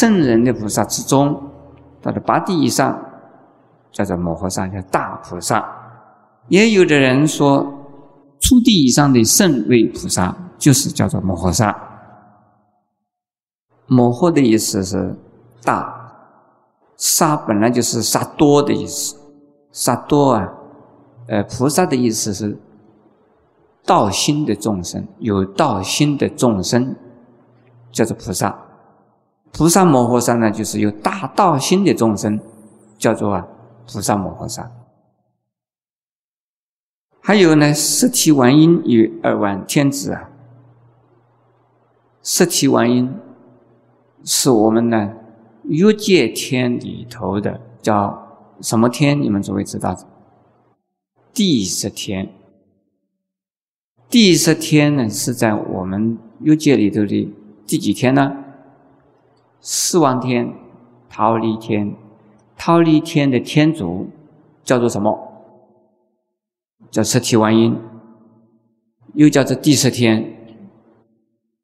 圣人的菩萨之中，到了八地以上，叫做摩诃萨，叫大菩萨。也有的人说，初地以上的圣位菩萨，就是叫做摩诃萨。摩诃的意思是大，萨本来就是萨多的意思，萨多啊，呃，菩萨的意思是道心的众生，有道心的众生，叫做菩萨。菩萨摩诃萨呢，就是有大道心的众生，叫做啊菩萨摩诃萨。还有呢，十体完音与二万天子啊。十体完音是我们呢欲界天里头的叫什么天？你们诸位知道？第十天。第十天呢是在我们欲界里头的第几天呢？四万天、桃李天、桃李天的天主叫做什么？叫十体完音，又叫做第十天。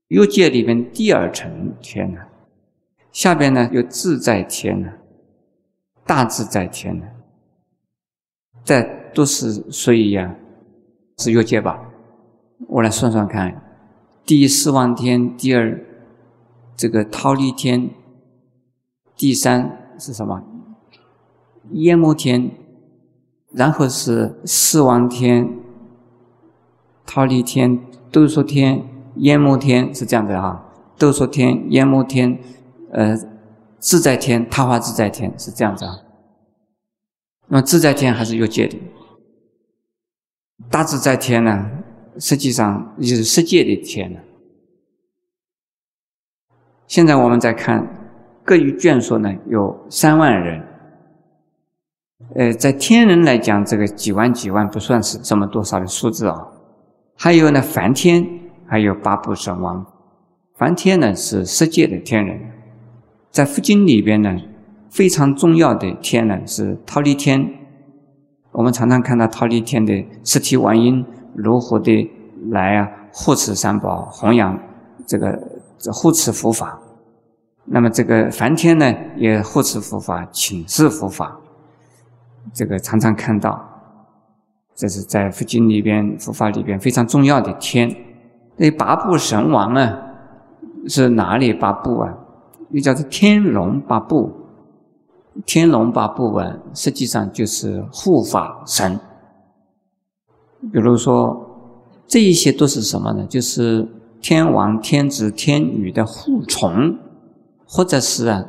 欲界里边第二层天呢，下边呢有自在天呢，大自在天呢，这都是所以呀，是欲界吧？我来算算看，第四万天，第二。这个忉利天，第三是什么？焰摩天，然后是四王天、忉利天、兜率天、焰摩天，是这样的啊。兜率天、焰摩天，呃，自在天、他化自在天是这样子啊。那么自在天还是有界的，大自在天呢，实际上就是世界的天呢。现在我们再看，各于眷属呢有三万人。呃，在天人来讲，这个几万几万不算是这么多少的数字啊。还有呢，梵天还有八部神王。梵天呢是十界的天人，在佛经里边呢非常重要的天呢是忉利天。我们常常看到忉利天的十体王音如何的来啊护持三宝，弘扬这个。这护持佛法，那么这个梵天呢，也护持佛法，请示佛法。这个常常看到，这是在佛经里边、佛法里边非常重要的天。那八部神王啊，是哪里八部啊？又叫做天龙八部。天龙八部啊，实际上就是护法神。比如说，这一些都是什么呢？就是。天王、天子、天女的护从，或者是啊，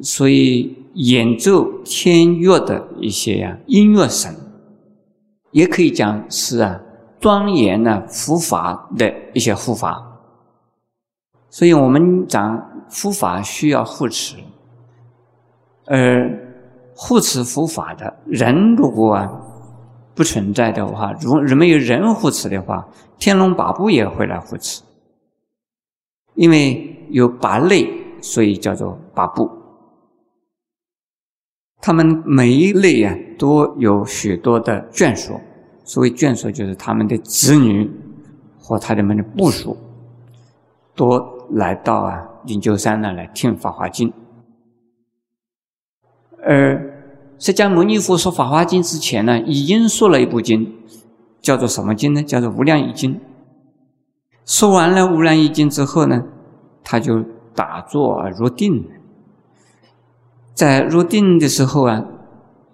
所以演奏天乐的一些呀音乐神，也可以讲是啊庄严的佛法的一些护法。所以我们讲佛法需要护持，而护持佛法的人如果啊不存在的话，如如没有人护持的话，天龙八部也会来护持。因为有八类，所以叫做八部。他们每一类啊，都有许多的眷属。所谓眷属，就是他们的子女和他们的部属，都来到啊灵鹫山呢来听《法华经》。而释迦牟尼佛说《法华经》之前呢，已经说了一部经，叫做什么经呢？叫做《无量易经》。说完了《无量易经》之后呢，他就打坐入定。在入定的时候啊，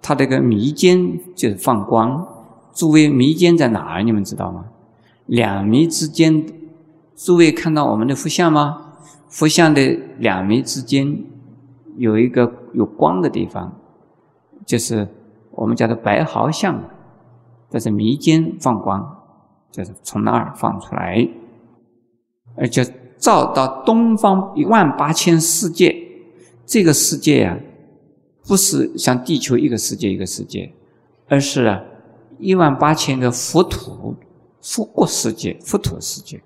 他这个眉间就是放光。诸位，眉间在哪儿？你们知道吗？两眉之间，诸位看到我们的佛像吗？佛像的两眉之间有一个有光的地方，就是我们叫做白毫相，这是眉间放光，就是从那儿放出来。而且照到东方一万八千世界，这个世界啊，不是像地球一个世界一个世界，而是啊一万八千个佛土、佛国世界、佛土世界。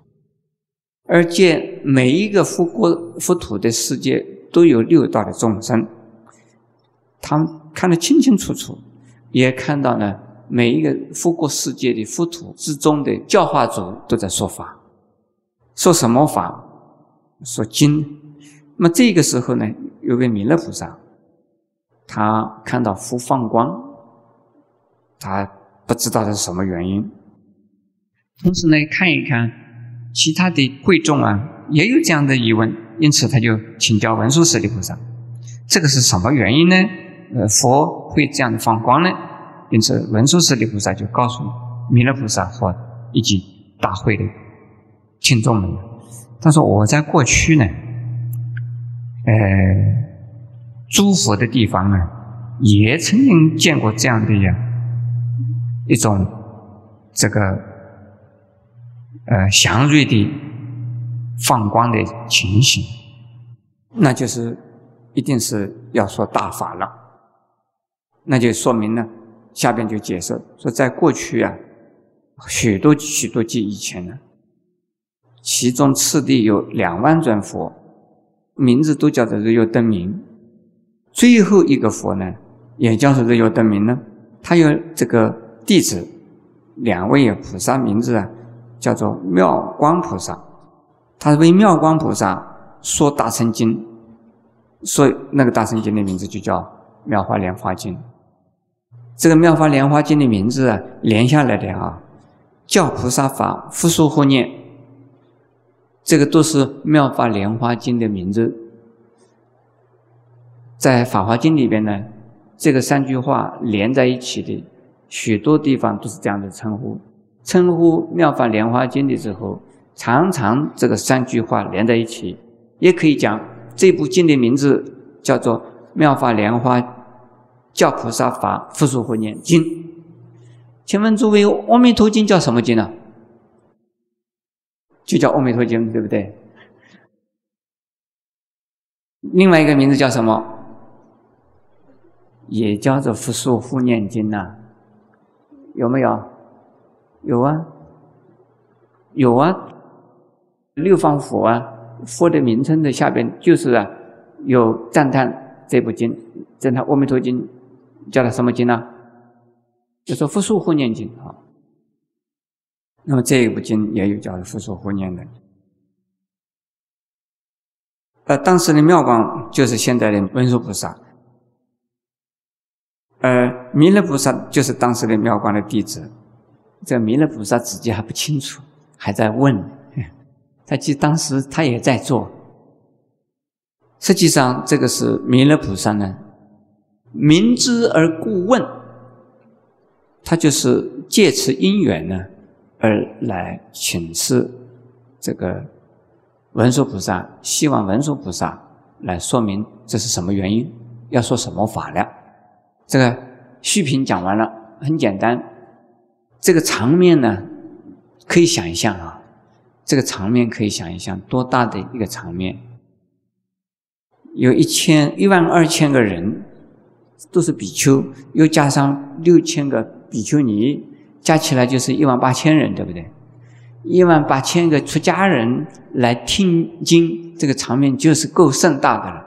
而且每一个佛国、佛土的世界都有六道的众生，他们看得清清楚楚，也看到呢每一个佛国世界的佛土之中的教化主都在说法。说什么法？说经，那么这个时候呢，有个弥勒菩萨，他看到佛放光，他不知道是什么原因。同时呢，看一看其他的贵众啊，也有这样的疑问，因此他就请教文殊师利菩萨：这个是什么原因呢？呃，佛会这样的放光呢？因此，文殊师利菩萨就告诉弥勒菩萨和以及大会的听众们：他说我在过去呢。呃，诸佛的地方呢，也曾经见过这样的呀一种这个呃祥瑞的放光的情形，那就是一定是要说大法了，那就说明呢，下边就解释说，在过去啊，许多许多季以前呢，其中次第有两万尊佛。名字都叫做日月灯明，最后一个佛呢，也叫做日月灯明呢。他有这个弟子，两位菩萨名字啊，叫做妙光菩萨。他为妙光菩萨说大乘经，所以那个大乘经的名字就叫《妙法莲花经》。这个《妙法莲花经》的名字啊，连下来的啊，教菩萨法，复说护念。这个都是《妙法莲花经》的名字，在《法华经》里边呢，这个三句话连在一起的，许多地方都是这样的称呼。称呼《妙法莲花经》的时候，常常这个三句话连在一起，也可以讲这部经的名字叫做《妙法莲花教菩萨法复述护念经》。请问诸位，《阿弥陀经》叫什么经呢？就叫《阿弥陀经》，对不对？另外一个名字叫什么？也叫做《复述护念经》呐，有没有？有啊，有啊。六方佛啊，佛的名称的下边就是啊，有赞叹这部经，赞叹《阿弥陀经》，叫它什么经呢？就说《复述护念经》啊。那么这一部经也有叫复说护念的，呃，当时的妙光就是现在的文殊菩萨，呃，弥勒菩萨就是当时的妙光的弟子。这弥勒菩萨自己还不清楚，还在问，他记当时他也在做。实际上，这个是弥勒菩萨呢，明知而故问，他就是借此因缘呢。而来请示这个文殊菩萨，希望文殊菩萨来说明这是什么原因，要说什么法了。这个续品讲完了，很简单。这个场面呢，可以想象啊，这个场面可以想一想，多大的一个场面？有一千一万二千个人，都是比丘，又加上六千个比丘尼。加起来就是一万八千人，对不对？一万八千个出家人来听经，这个场面就是够盛大的了。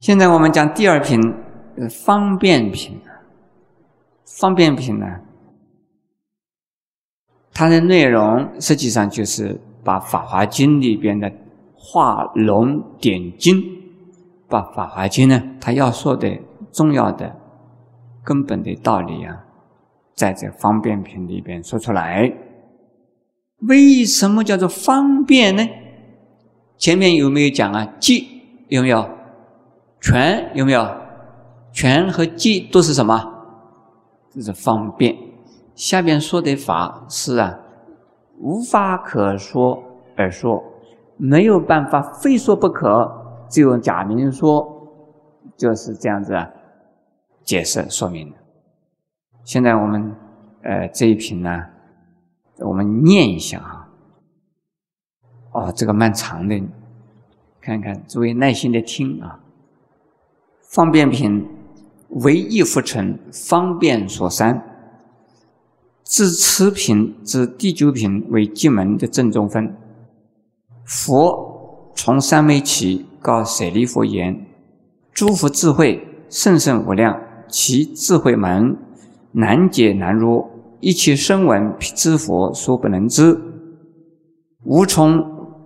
现在我们讲第二品，方便品。方便品呢，它的内容实际上就是把《法华经》里边的画龙点睛，把《法华经》呢，它要说的重要的、根本的道理啊。在这方便品里边说出来，为什么叫做方便呢？前面有没有讲啊？即有没有？全有没有？全和即都是什么？这是方便。下边说的法是啊，无法可说而说，没有办法非说不可，只有假名说，就是这样子啊，解释说明的。现在我们，呃，这一品呢，我们念一下啊。哦，这个蛮长的，看看，诸位耐心的听啊。方便品为一复成，方便所三。自持品至第九品为进门的正中分。佛从三昧起，告舍利弗言：诸佛智慧甚甚无量，其智慧门。难解难入，一切声闻知佛所不能知。吾从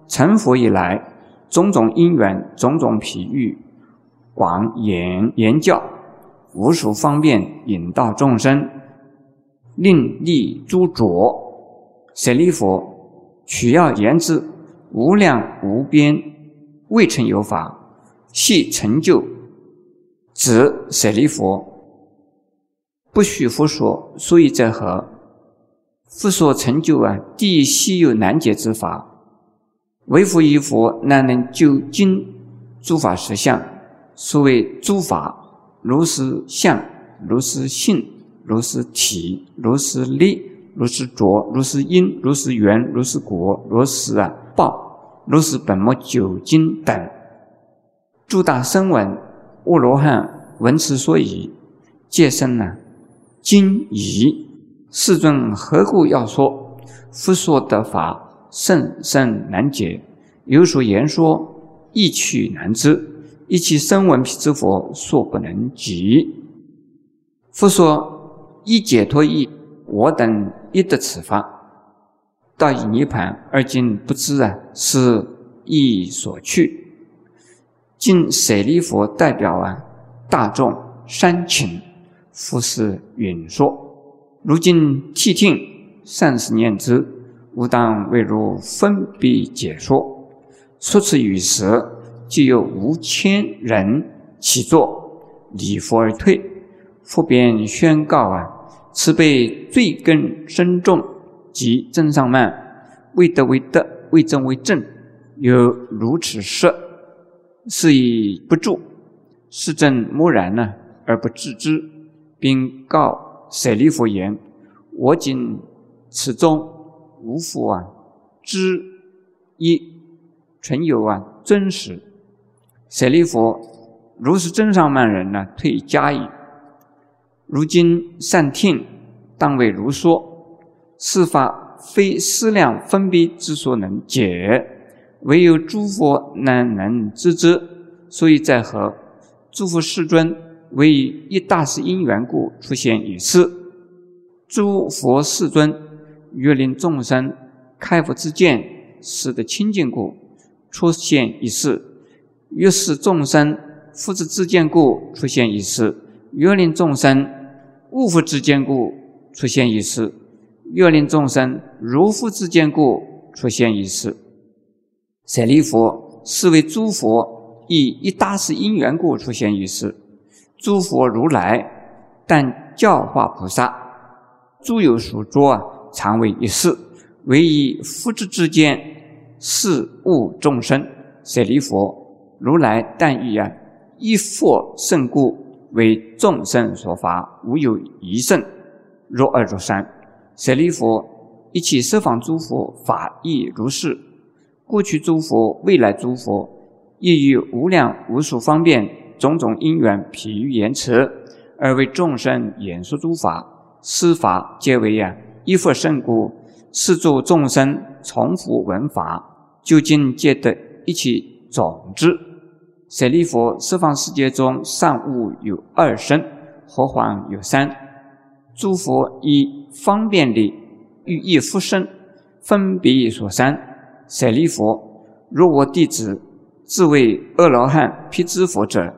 成佛以来，种种因缘，种种譬喻，广言言教，无数方便引导众生，令利诸浊。舍利佛，取要言之，无量无边，未曾有法，系成就。指舍利佛，不许佛说，所以者何？佛说成就啊，第一稀有难解之法。唯佛一佛，难能究竟诸法实相。所谓诸法，如是相，如是性，如是体，如是力，如是浊，如是因，如是缘，如是果，如是啊报，如是本末究竟等。诸大声闻、阿罗汉闻此说已，皆生呢今已。世尊何故要说？佛说的法。甚深难解，有所言说，意趣难知。一切声闻辟支佛，所不能及。佛说一解脱意，我等一得此法。到以涅盘，而今不知啊，是意所去。今舍利佛代表啊大众三请，复是允说。如今谛听，善思念之。吾当为汝分别解说，说此语时，即有五千人起坐，礼佛而退。复便宣告啊，此辈罪根深重，即真上慢，未得为德，未正为正，有如此事，是以不住。是正默然呢，而不自知，并告舍利弗言：我今此中。无复啊，知一存有啊，真实。舍利弗，如是真上慢人呢，退加矣。如今善听，当为如说。是法非思量分别之所能解，唯有诸佛难能知之。所以在何？诸佛世尊为一大事因缘故出现一世。诸佛世尊。欲令众生开佛之见，使得清净故，出现一事；欲使众生复之之见故，出现一事；欲令众生悟复之见故，出现一事；欲令众生如复之见故，出现一事。舍利弗，是为诸佛以一大事因缘故出现一事。诸佛如来，但教化菩萨，诸有所作啊。常为一事，唯以复之之间，事物众生。舍利佛，如来但以啊一佛胜故，为众生所法，无有一胜。若二若三，舍利佛，一切十方诸佛法亦如是。过去诸佛，未来诸佛，亦于无量无数方便种种因缘譬喻言辞，而为众生演说诸法。施法皆为呀。依佛圣故，是诸众生重复闻法，究竟皆得一切种子。舍利弗，十方世界中善恶有二身，何况有三？诸佛以方便力欲一复生，分别所三。舍利弗，若我弟子自为阿罗汉、辟支佛者，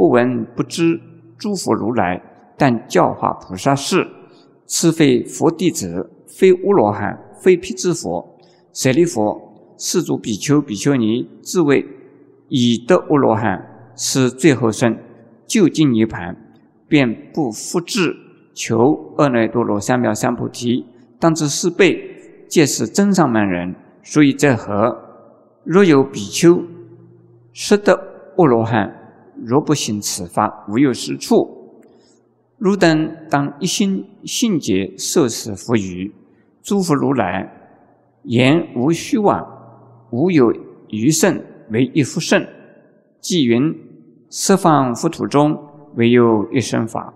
不闻不知诸佛如来，但教化菩萨事。此非佛弟子，非阿罗汉，非辟支佛。舍利弗，世诸比丘、比丘尼，自谓已得阿罗汉，是最后生，究竟涅盘，便不复至求阿耨多罗三藐三菩提。当知是辈皆是真上曼人，所以在何？若有比丘识得阿罗汉，若不行此法，无有是处。汝等当一心信解受持佛语，诸佛如来言无虚妄，无有余圣为一佛圣。即云十方佛土中唯有一生法，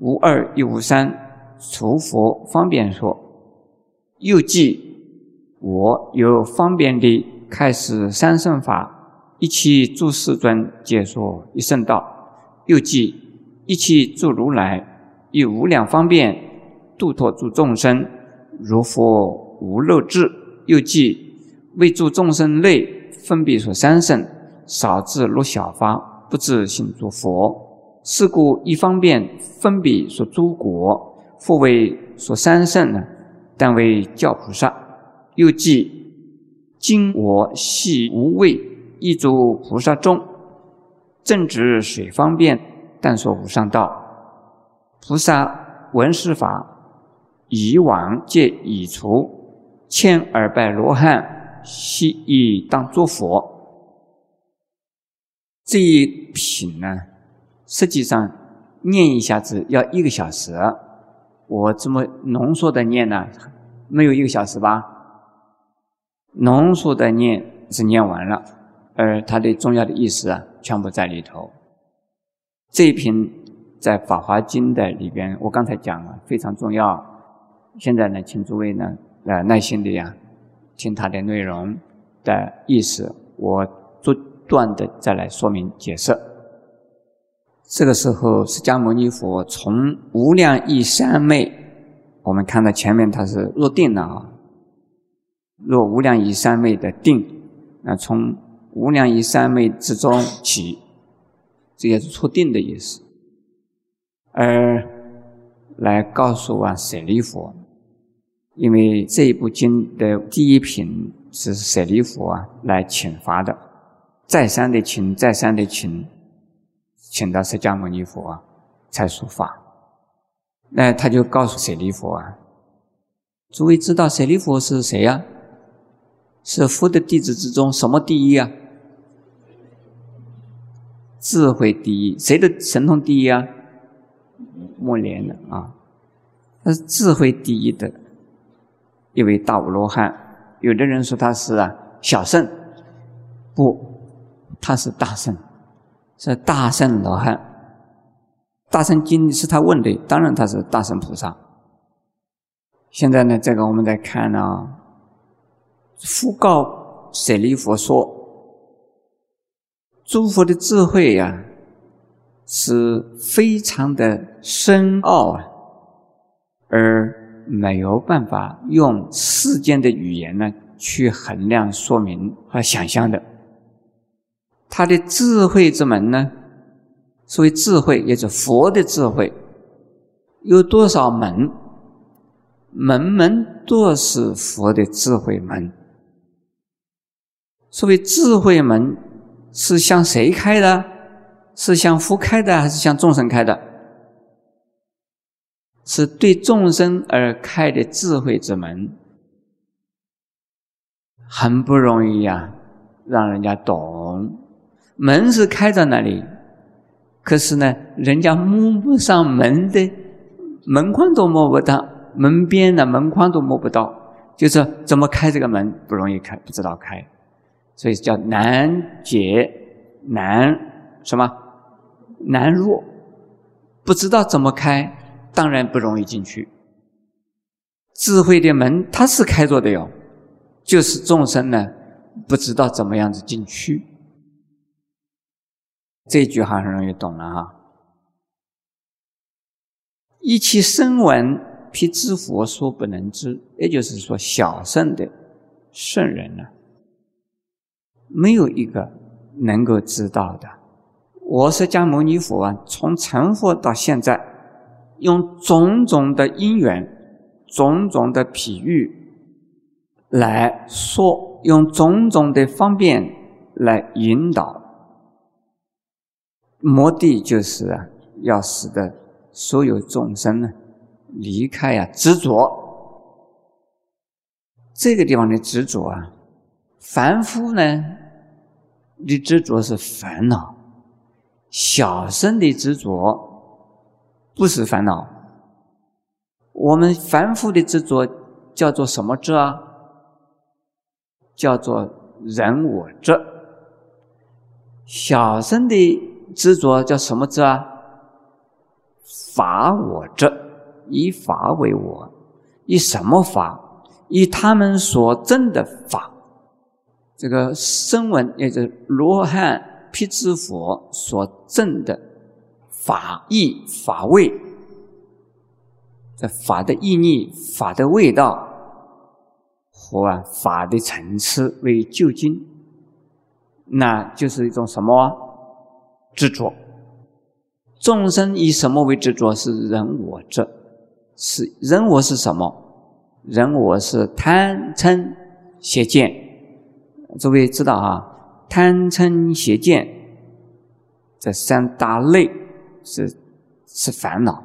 无二亦无三，除佛方便说。又记我有方便力开始三圣法，一切诸世尊解说一圣道。又记。一切诸如来以无量方便度脱诸众生，如佛无漏智。又记为诸众生类分别说三圣，少智若小法，不自信诸佛。是故一方面分别说诸国，复为说三圣呢，但为教菩萨。又记今我系无畏，一诸菩萨众，正直水方便，但说无上道。菩萨闻是法，以往皆已除，千二百罗汉，悉以当作佛。这一品呢，实际上念一下子要一个小时，我这么浓缩的念呢，没有一个小时吧？浓缩的念是念完了，而它的重要的意思啊，全部在里头。这一篇在《法华经》的里边，我刚才讲了，非常重要。现在呢，请诸位呢，呃，耐心的呀，听它的内容的意思，我逐段的再来说明解释。这个时候，释迦牟尼佛从无量义三昧，我们看到前面他是入定了啊。若无量义三昧的定，那从无量义三昧之中起，这也是出定的意思。而来告诉啊舍利弗，因为这一部经的第一品是舍利弗啊来请发的，再三的请，再三的请，请到释迦牟尼佛啊才说法。那他就告诉舍利弗啊，诸位知道舍利弗是谁呀？是佛的弟子之中什么第一啊？智慧第一，谁的神通第一啊？莫连的啊，他是智慧第一的一位大无罗汉。有的人说他是啊小圣，不，他是大圣，是大圣罗汉。大圣经是他问的，当然他是大圣菩萨。现在呢，这个我们在看呢。复告舍利佛说：“诸佛的智慧呀，是非常的深奥啊，而没有办法用世间的语言呢去衡量、说明和想象的。他的智慧之门呢，所谓智慧，也是佛的智慧，有多少门？门门都是佛的智慧门。”所谓智慧门是向谁开的？是向佛开的，还是向众生开的？是对众生而开的智慧之门，很不容易呀，让人家懂。门是开在那里，可是呢，人家摸不上门的门框都摸不到，门边的门框都摸不到，就是怎么开这个门不容易开，不知道开。所以叫难解难什么难入，不知道怎么开，当然不容易进去。智慧的门它是开着的哟，就是众生呢不知道怎么样子进去。这句话很容易懂了哈。一切声闻辟支佛说不能知，也就是说小圣的圣人呢。没有一个能够知道的。我释迦牟尼佛啊，从成佛到现在，用种种的因缘、种种的譬喻来说，用种种的方便来引导，目的就是啊，要使得所有众生呢离开啊执着。这个地方的执着啊。凡夫呢，的执着是烦恼；小生的执着不是烦恼。我们凡夫的执着叫做什么执啊？叫做人我执。小生的执着叫什么执啊？法我执，以法为我，以什么法？以他们所证的法。这个声闻，也就是罗汉辟支佛所证的法义法味，这法的意义、法的味道和啊法的层次为究竟，那就是一种什么执着？众生以什么为执着？是人我执，是人我是什么？人我是贪嗔邪见。诸位知道啊，贪嗔邪见这三大类是是烦恼。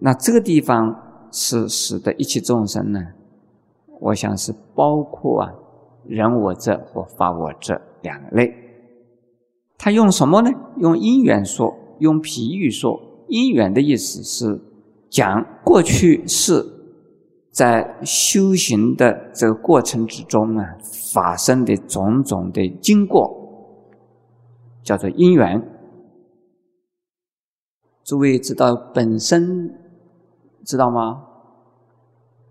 那这个地方是使得一切众生呢？我想是包括啊。人我这或法我这两类，他用什么呢？用因缘说，用譬喻说。因缘的意思是讲过去是在修行的这个过程之中啊发生的种种的经过，叫做因缘。诸位知道本身知道吗？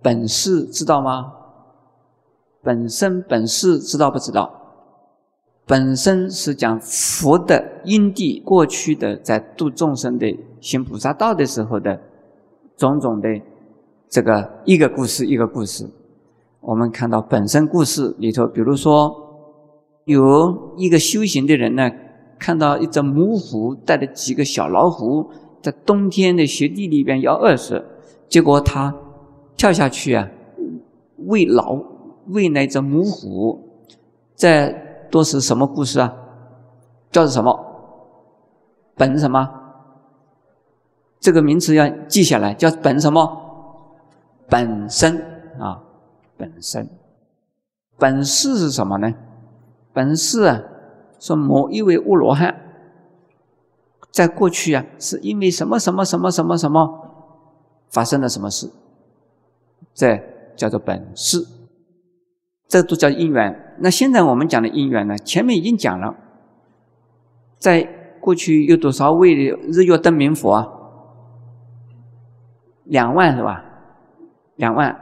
本事知道吗？本身本事知道不知道？本身是讲佛的因地过去的在度众生的行菩萨道的时候的种种的这个一个故事一个故事。我们看到本身故事里头，比如说有一个修行的人呢，看到一只母虎带着几个小老虎在冬天的雪地里边要饿死，结果他跳下去啊喂老。喂那只母虎，这都是什么故事啊？叫做什么？本什么？这个名词要记下来，叫本什么？本身啊，本身。本事是什么呢？本事啊，说某一位乌罗汉，在过去啊，是因为什么什么什么什么什么发生了什么事？这叫做本事。这都叫因缘。那现在我们讲的因缘呢？前面已经讲了，在过去有多少位日月灯明佛？啊？两万是吧？两万，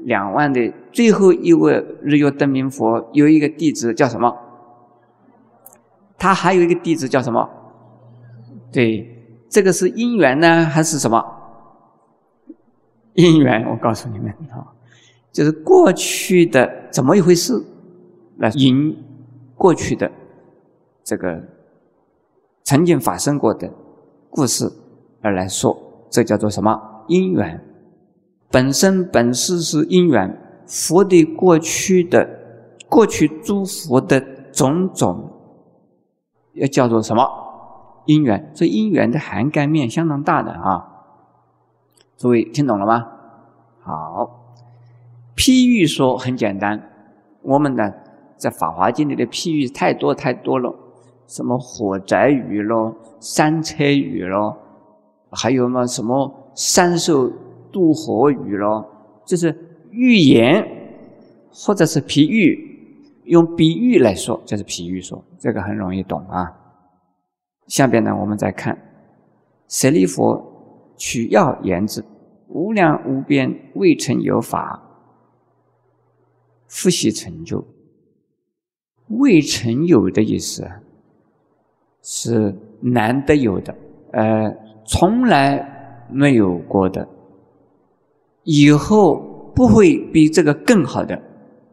两万的最后一位日月灯明佛有一个弟子叫什么？他还有一个弟子叫什么？对，这个是因缘呢，还是什么？因缘，我告诉你们啊。就是过去的怎么一回事，来引过去的这个曾经发生过的故事而来说，这叫做什么因缘？本身本事是因缘，佛的过去的过去诸佛的种种，要叫做什么因缘？这因缘的涵盖面相当大的啊！诸位听懂了吗？好。譬喻说很简单，我们呢在《法华经》里的譬喻太多太多了，什么火宅雨咯、山车雨咯，还有嘛什么山兽渡河语咯，就是寓言或者是譬喻，用比喻来说就是譬喻说，这个很容易懂啊。下边呢我们再看，舍利弗取要言之，无量无边未曾有法。复习成就，未曾有的意思是难得有的，呃，从来没有过的，以后不会比这个更好的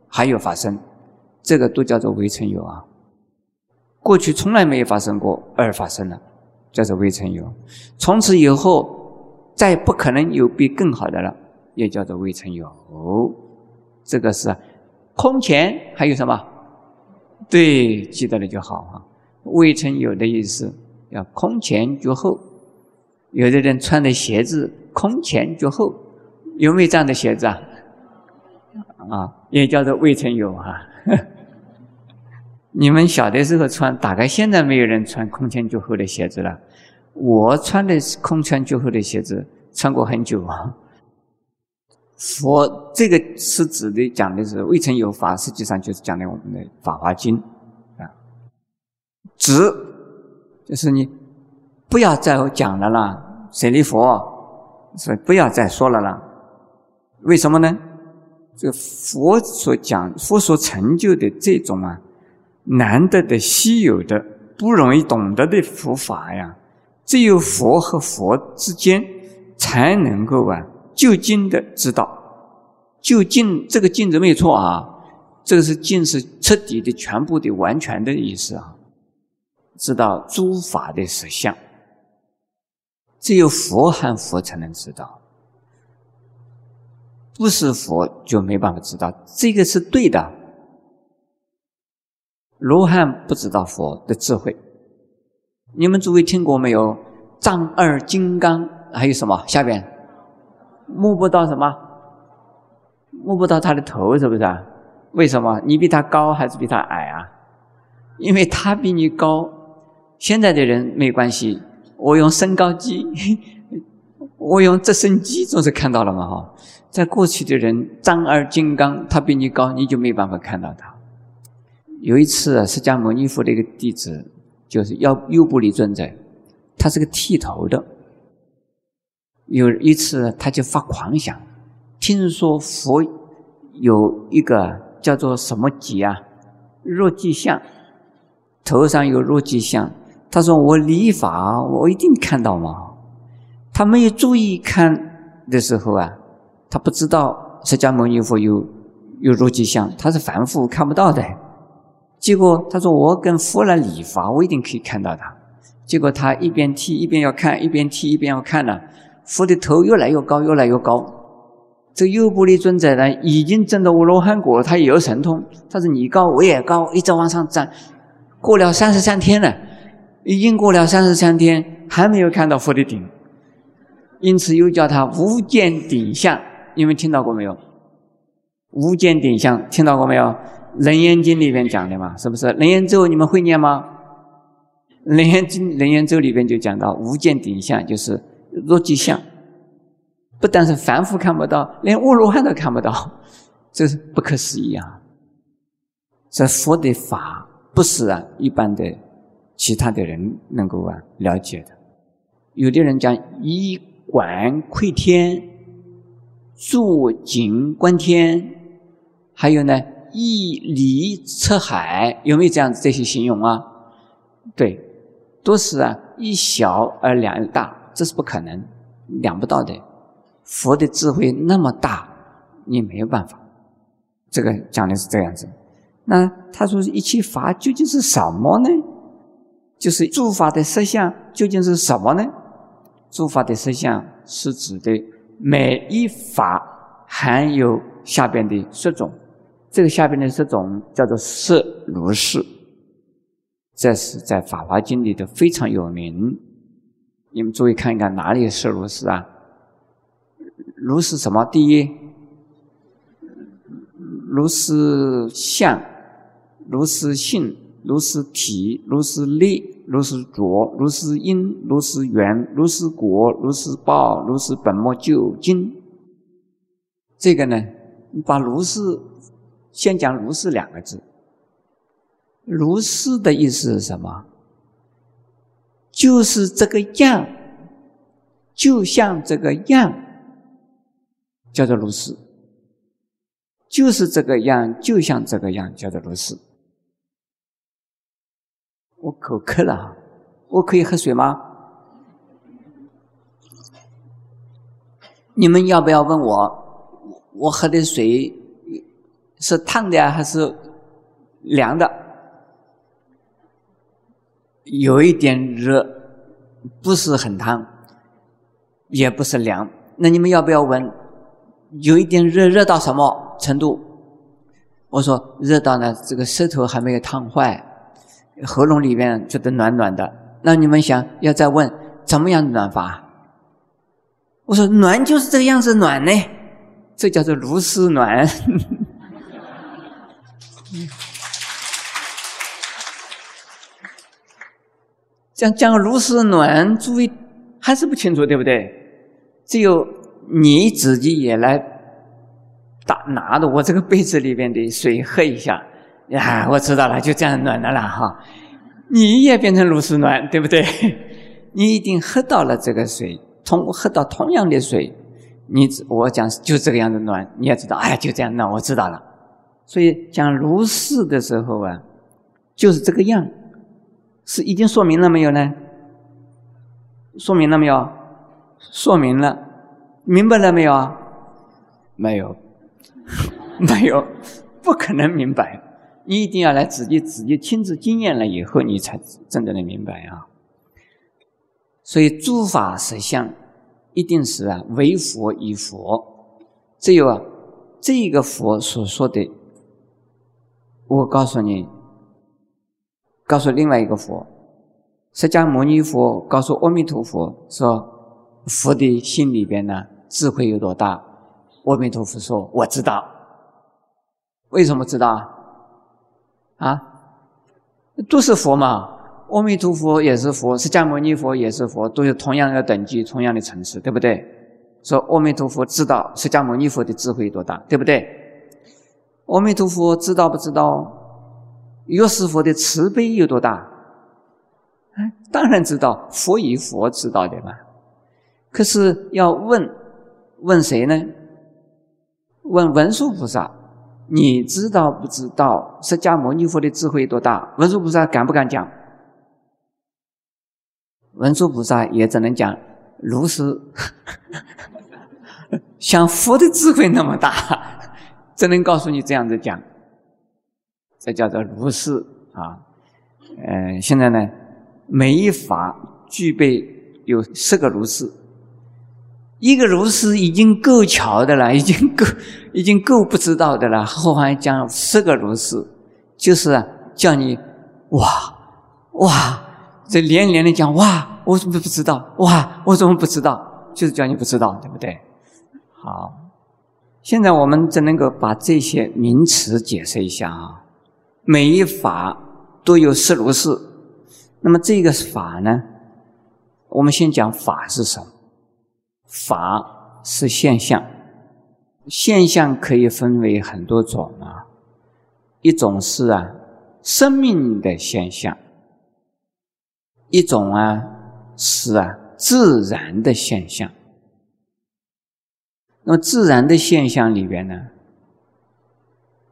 还有发生，这个都叫做未曾有啊。过去从来没有发生过，而发生了，叫做未曾有。从此以后再不可能有比更好的了，也叫做未曾有。这个是。空前还有什么？对，记得了就好啊。未曾有的意思，要空前绝后。有的人穿的鞋子空前绝后，有没有这样的鞋子啊？啊，也叫做未曾有啊。你们小的时候穿，大概现在没有人穿空前绝后的鞋子了。我穿的是空前绝后的鞋子，穿过很久啊。佛这个是指的讲的是未曾有法，实际上就是讲的我们的《法华经》啊。止就是你不要再讲了啦，舍利弗，所以不要再说了啦。为什么呢？这佛所讲、佛所成就的这种啊，难得的、稀有的、不容易懂得的佛法呀，只有佛和佛之间才能够啊。就近的知道，就近这个近子没有错啊，这个是尽是彻底的、全部的、完全的意思啊！知道诸法的实相，只有佛和佛才能知道，不是佛就没办法知道。这个是对的。罗汉不知道佛的智慧，你们诸位听过没有？丈二金刚还有什么？下边摸不到什么？摸不到他的头，是不是啊？为什么？你比他高还是比他矮啊？因为他比你高。现在的人没关系，我用身高机，我用直升机总是看到了嘛哈。在过去的人，丈二金刚，他比你高，你就没办法看到他。有一次，释迦牟尼佛的一个弟子，就是要优布利尊者，他是个剃头的。有一次，他就发狂想，听说佛有一个叫做什么吉啊，若吉像，头上有若吉像。他说：“我理法，我一定看到嘛。”他没有注意看的时候啊，他不知道释迦牟尼佛有有如吉像，他是凡夫看不到的。结果他说：“我跟佛来理法，我一定可以看到他。”结果他一边剃一边要看，一边剃一边要看呢。佛的头越来越高，越来越高。这优波离尊者呢，已经证到阿罗汉果了，他也有神通。他说：“你高，我也高，一直往上站。”过了三十三天了。已经过了三十三天，还没有看到佛的顶，因此又叫他无见顶相。你们听到过没有？无间顶相听到过没有？《楞严经》里面讲的嘛，是不是？《楞严咒》你们会念吗？《楞严经》《楞严咒》里边就讲到无间顶相，就是若即相，不但是凡夫看不到，连阿罗汉都看不到，这是不可思议啊！这佛的法不是啊一般的。其他的人能够啊了解的，有的人讲衣管窥天，坐井观天，还有呢一离测海，有没有这样子这些形容啊？对，都是啊一小而两大，这是不可能，量不到的。佛的智慧那么大，你没有办法。这个讲的是这样子。那他说一切法究竟是什么呢？就是诸法的实相究竟是什么呢？诸法的实相是指的每一法含有下边的十种，这个下边的十种叫做色如是。这是在《法华经》里头非常有名。你们注意看一看，哪里有色如是啊？如是什么？第一，如是相，如是性。如是体，如是力，如是浊，如是因，如是缘，如是果，如是报，如是本末究竟。这个呢，你把如是先讲如是两个字。如是的意思是什么？就是这个样，就像这个样，叫做如是。就是这个样，就像这个样，叫做如是。我口渴了，我可以喝水吗？你们要不要问我？我喝的水是烫的还是凉的？有一点热，不是很烫，也不是凉。那你们要不要闻？有一点热，热到什么程度？我说热到呢，这个舌头还没有烫坏。喉咙里面觉得暖暖的，那你们想要再问怎么样暖法？我说暖就是这个样子暖呢，这叫做如是暖。讲讲如是暖，诸位还是不清楚，对不对？只有你自己也来打拿着我这个杯子里面的水喝一下。呀，我知道了，就这样暖的了哈。你也变成如是暖，对不对？你一定喝到了这个水，同喝到同样的水，你我讲就这个样子暖，你也知道，哎，就这样暖，我知道了。所以讲如是的时候啊，就是这个样，是已经说明了没有呢？说明了没有？说明了，明白了没有？没有，没有。不可能明白。你一定要来自己自己亲自经验了以后，你才真正的明白啊。所以诸法实相，一定是啊为佛以佛。只有啊这个佛所说的，我告诉你，告诉另外一个佛，释迦牟尼佛告诉阿弥陀佛说，佛的心里边呢智慧有多大？阿弥陀佛说我知道。为什么知道？啊，啊都是佛嘛，阿弥陀佛也是佛，释迦牟尼佛也是佛，都是同样的等级、同样的层次，对不对？说阿弥陀佛知道释迦牟尼佛的智慧有多大，对不对？阿弥陀佛知道不知道？药师佛的慈悲有多大？哎，当然知道，佛与佛知道的嘛。可是要问，问谁呢？问文殊菩萨。你知道不知道释迦牟尼佛的智慧多大？文殊菩萨敢不敢讲？文殊菩萨也只能讲如是，像佛的智慧那么大，只能告诉你这样子讲。这叫做如是啊。嗯，现在呢，每一法具备有十个如是。一个如是已经够巧的了，已经够，已经够不知道的了。后还讲十个如是，就是，叫你哇哇，这连连的讲哇，我怎么不知道？哇，我怎么不知道？就是叫你不知道，对不对？好，现在我们只能够把这些名词解释一下啊。每一法都有十如是，那么这个法呢，我们先讲法是什么？法是现象，现象可以分为很多种啊。一种是啊生命的现象，一种啊是啊自然的现象。那么自然的现象里边呢，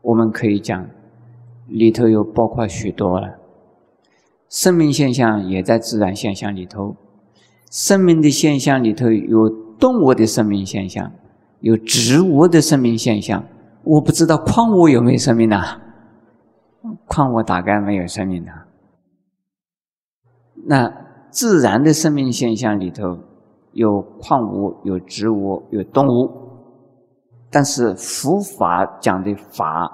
我们可以讲里头有包括许多了。生命现象也在自然现象里头，生命的现象里头有。动物的生命现象，有植物的生命现象。我不知道矿物有没有生命呢？矿物大概没有生命的。那自然的生命现象里头，有矿物、有植物、有动物。但是佛法讲的法，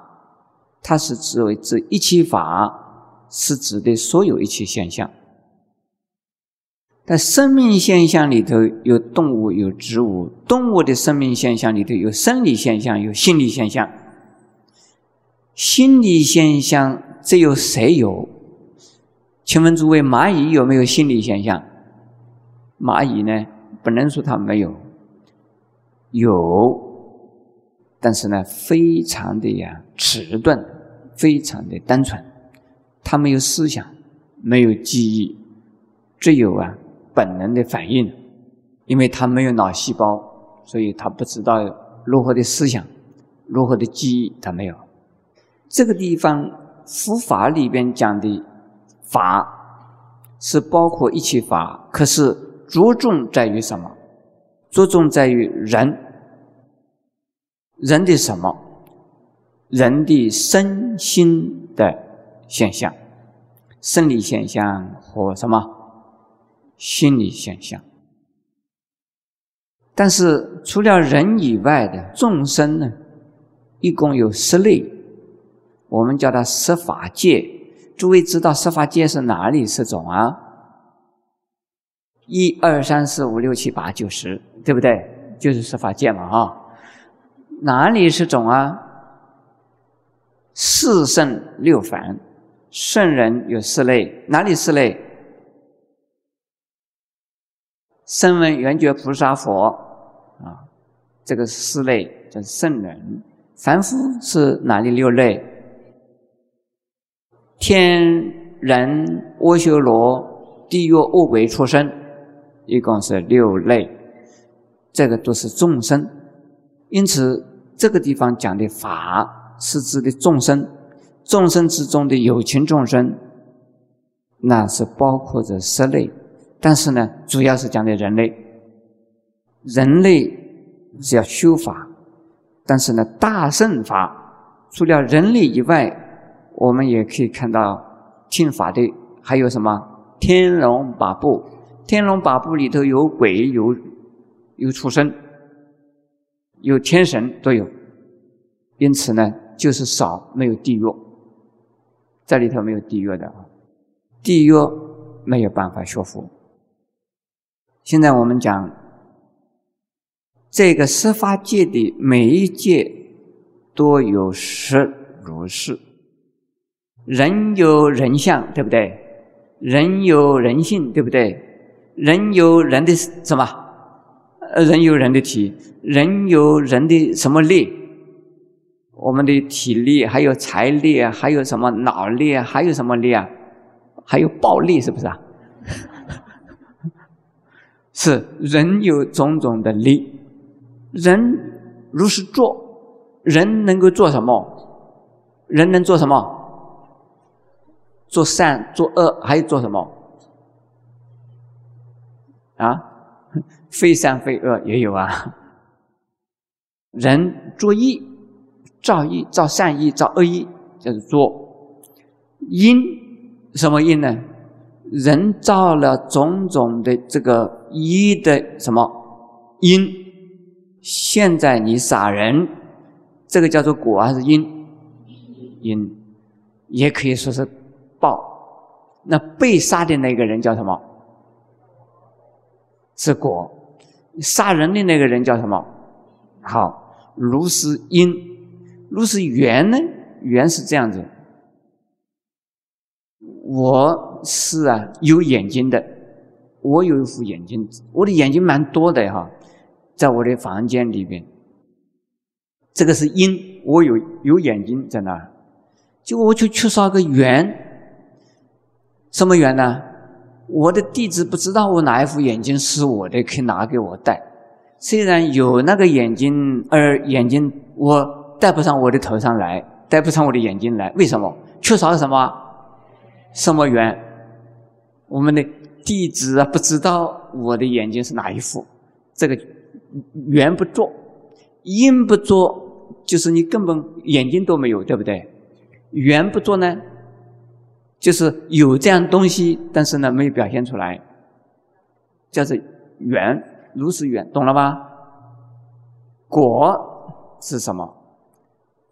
它是指为指一切法，是指的所有一切现象。在生命现象里头有动物有植物，动物的生命现象里头有生理现象有心理现象。心理现象只有谁有？请问诸位，蚂蚁有没有心理现象？蚂蚁呢，不能说它没有，有，但是呢，非常的呀迟钝，非常的单纯，它没有思想，没有记忆，只有啊。本能的反应，因为他没有脑细胞，所以他不知道如何的思想，如何的记忆，他没有。这个地方佛法里边讲的法是包括一切法，可是着重在于什么？着重在于人，人的什么？人的身心的现象，生理现象和什么？心理现象，但是除了人以外的众生呢，一共有十类，我们叫它十法界。诸位知道十法界是哪里十种啊？一二三四五六七八九十，对不对？就是十法界嘛，哈。哪里是种啊？四圣六凡，圣人有四类，哪里四类？声闻缘觉菩萨佛啊，这个四类叫圣人。凡夫是哪里六类？天人阿修罗地狱恶鬼畜生，一共是六类。这个都是众生，因此这个地方讲的法是指的众生，众生之中的有情众生，那是包括着十类。但是呢，主要是讲的人类，人类是要修法，但是呢，大圣法除了人类以外，我们也可以看到听法的还有什么天龙八部。天龙八部里头有鬼，有有畜生，有天神都有。因此呢，就是少没有地狱，这里头没有地狱的，地狱没有办法学佛。现在我们讲这个十法界的每一界都有十如是，人有人相，对不对？人有人性，对不对？人有人的什么？呃，人有人的体，人有人的什么力？我们的体力，还有财力，还有什么脑力，还有什么力啊？还有暴力，是不是啊？是人有种种的力，人如是做，人能够做什么？人能做什么？做善，做恶，还有做什么？啊，非善非恶也有啊。人作义，造义，造善意，造恶义，就是做因。什么因呢？人造了种种的这个一的什么因？现在你杀人，这个叫做果还是因？因，也可以说是报。那被杀的那个人叫什么？是果，杀人的那个人叫什么？好，如是因，如是缘呢？缘是这样子。我是啊，有眼睛的，我有一副眼睛，我的眼睛蛮多的哈，在我的房间里边。这个是因，我有有眼睛在那儿，结果我就缺少个缘，什么缘呢？我的弟子不知道我哪一副眼镜是我的，可以拿给我戴。虽然有那个眼睛，而眼睛我戴不上我的头上来，戴不上我的眼睛来。为什么？缺少什么？什么缘？我们的弟子啊，不知道我的眼睛是哪一副，这个缘不做，因不做，就是你根本眼睛都没有，对不对？缘不做呢？就是有这样东西，但是呢没有表现出来，叫做缘，如是缘，懂了吧？果是什么？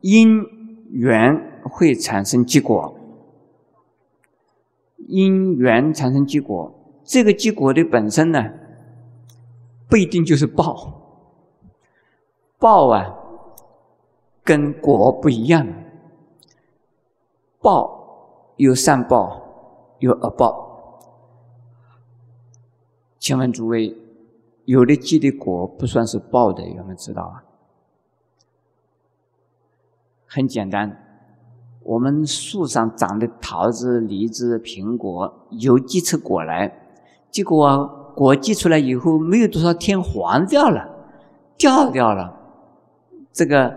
因缘会产生结果，因缘产生结果，这个结果的本身呢，不一定就是报，报啊，跟果不一样，报。有善报，有恶报。请问诸位，有的结的果不算是报的，有没有知道啊？很简单，我们树上长的桃子、梨子、苹果，有结出果来，结果果寄出来以后，没有多少天黄掉了，掉掉了。这个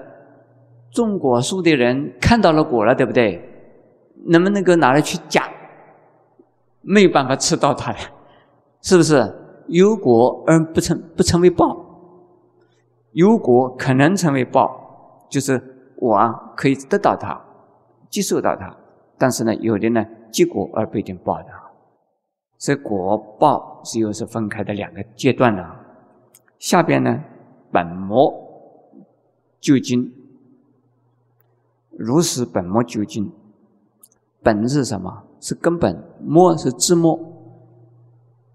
种果树的人看到了果了，对不对？能不能够拿来去夹？没有办法吃到它了，是不是？有果而不成不成为报，有果可能成为报，就是我可以得到它，接受到它。但是呢，有的呢结果而不一定报的，所以果报是又是分开的两个阶段的。下边呢，本末究竟，如是本末究竟。本是什么？是根本。末是自末。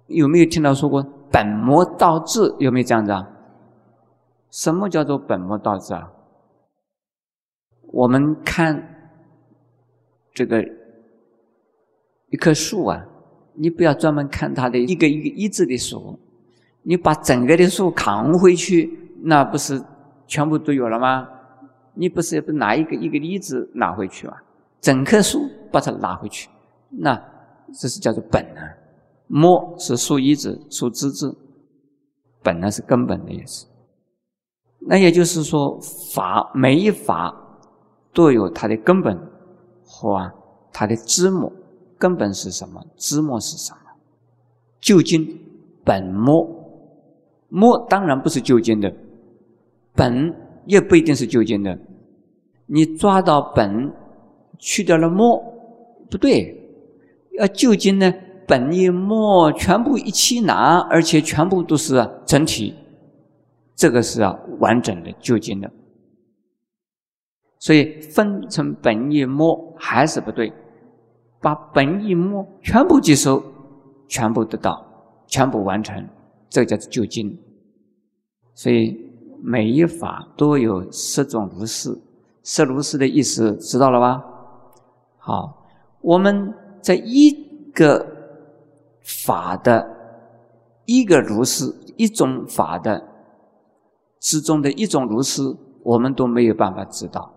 有没有听到说过本末倒置？有没有这样子啊？什么叫做本末倒置啊？我们看这个一棵树啊，你不要专门看它的一个一个一字的树，你把整个的树扛回去，那不是全部都有了吗？你不是也不拿一个一个例子拿回去吗？整棵树把它拿回去，那这是叫做本呢。末是树一子、树枝子，本呢是根本的意思。那也就是说，法每一法都有它的根本和它的枝末。根本是什么？枝末是什么？究竟本末，末当然不是究竟的，本也不一定是究竟的。你抓到本，去掉了末，不对。要究竟呢，本与末全部一起拿，而且全部都是整体，这个是啊完整的究竟的。所以分成本意末还是不对，把本意末全部接收，全部得到，全部完成，这叫做究竟。所以每一法都有十种如是，十如是的意思知道了吧？好，我们在一个法的一个如是，一种法的之中的一种如是，我们都没有办法知道。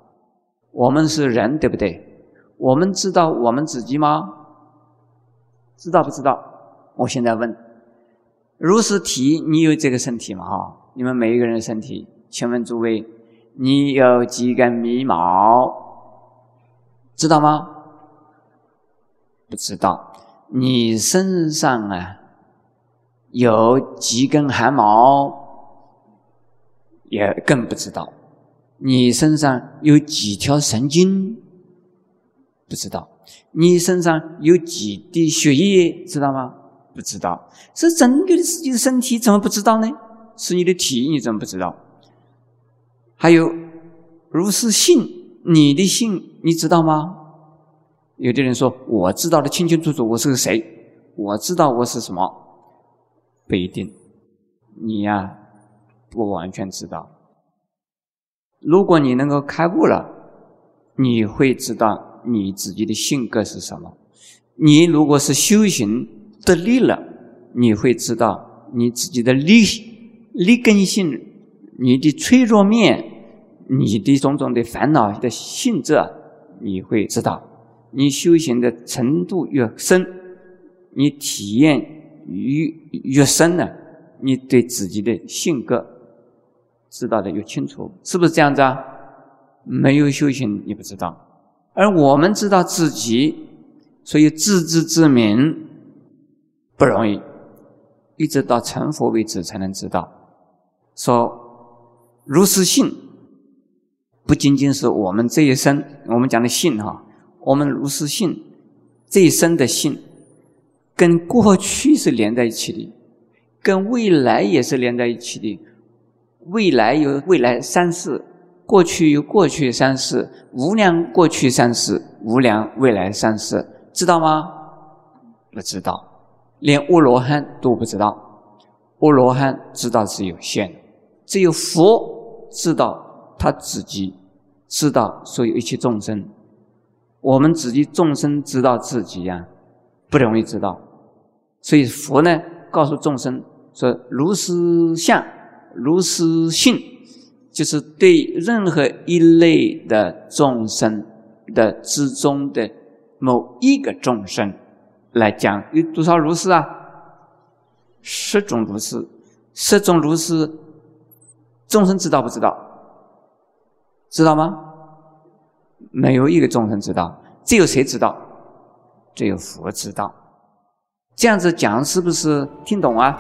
我们是人，对不对？我们知道我们自己吗？知道不知道？我现在问：如是提，你有这个身体吗？哈？你们每一个人身体，请问诸位，你有几根眉毛？知道吗？不知道。你身上啊有几根汗毛？也更不知道。你身上有几条神经？不知道。你身上有几滴血液？知道吗？不知道。是整个的自己的身体，怎么不知道呢？是你的体，你怎么不知道？还有，如是性，你的性你知道吗？有的人说我知道的清清楚楚，我是个谁？我知道我是什么？不一定，你呀不完全知道。如果你能够开悟了，你会知道你自己的性格是什么。你如果是修行得力了，你会知道你自己的力。力根性，你的脆弱面，你的种种的烦恼的性质，你会知道。你修行的程度越深，你体验越越深了，你对自己的性格知道的越清楚，是不是这样子啊？没有修行你不知道，而我们知道自己，所以自知之明不容易，一直到成佛为止才能知道。说如是性，不仅仅是我们这一生，我们讲的性哈，我们如是性这一生的性，跟过去是连在一起的，跟未来也是连在一起的。未来有未来三世，过去有过去三世，无量过去三世，无量未来三世，知道吗？不知道，连阿罗汉都不知道，阿罗汉知道是有限的。只有佛知道他自己，知道所有一切众生。我们自己众生知道自己呀，不容易知道。所以佛呢，告诉众生说：如是相，如是性，就是对任何一类的众生的之中的某一个众生来讲，有多少如是啊？十种如是，十种如是。众生知道不知道？知道吗？没有一个众生知道，只有谁知道？只有佛知道。这样子讲是不是听懂啊？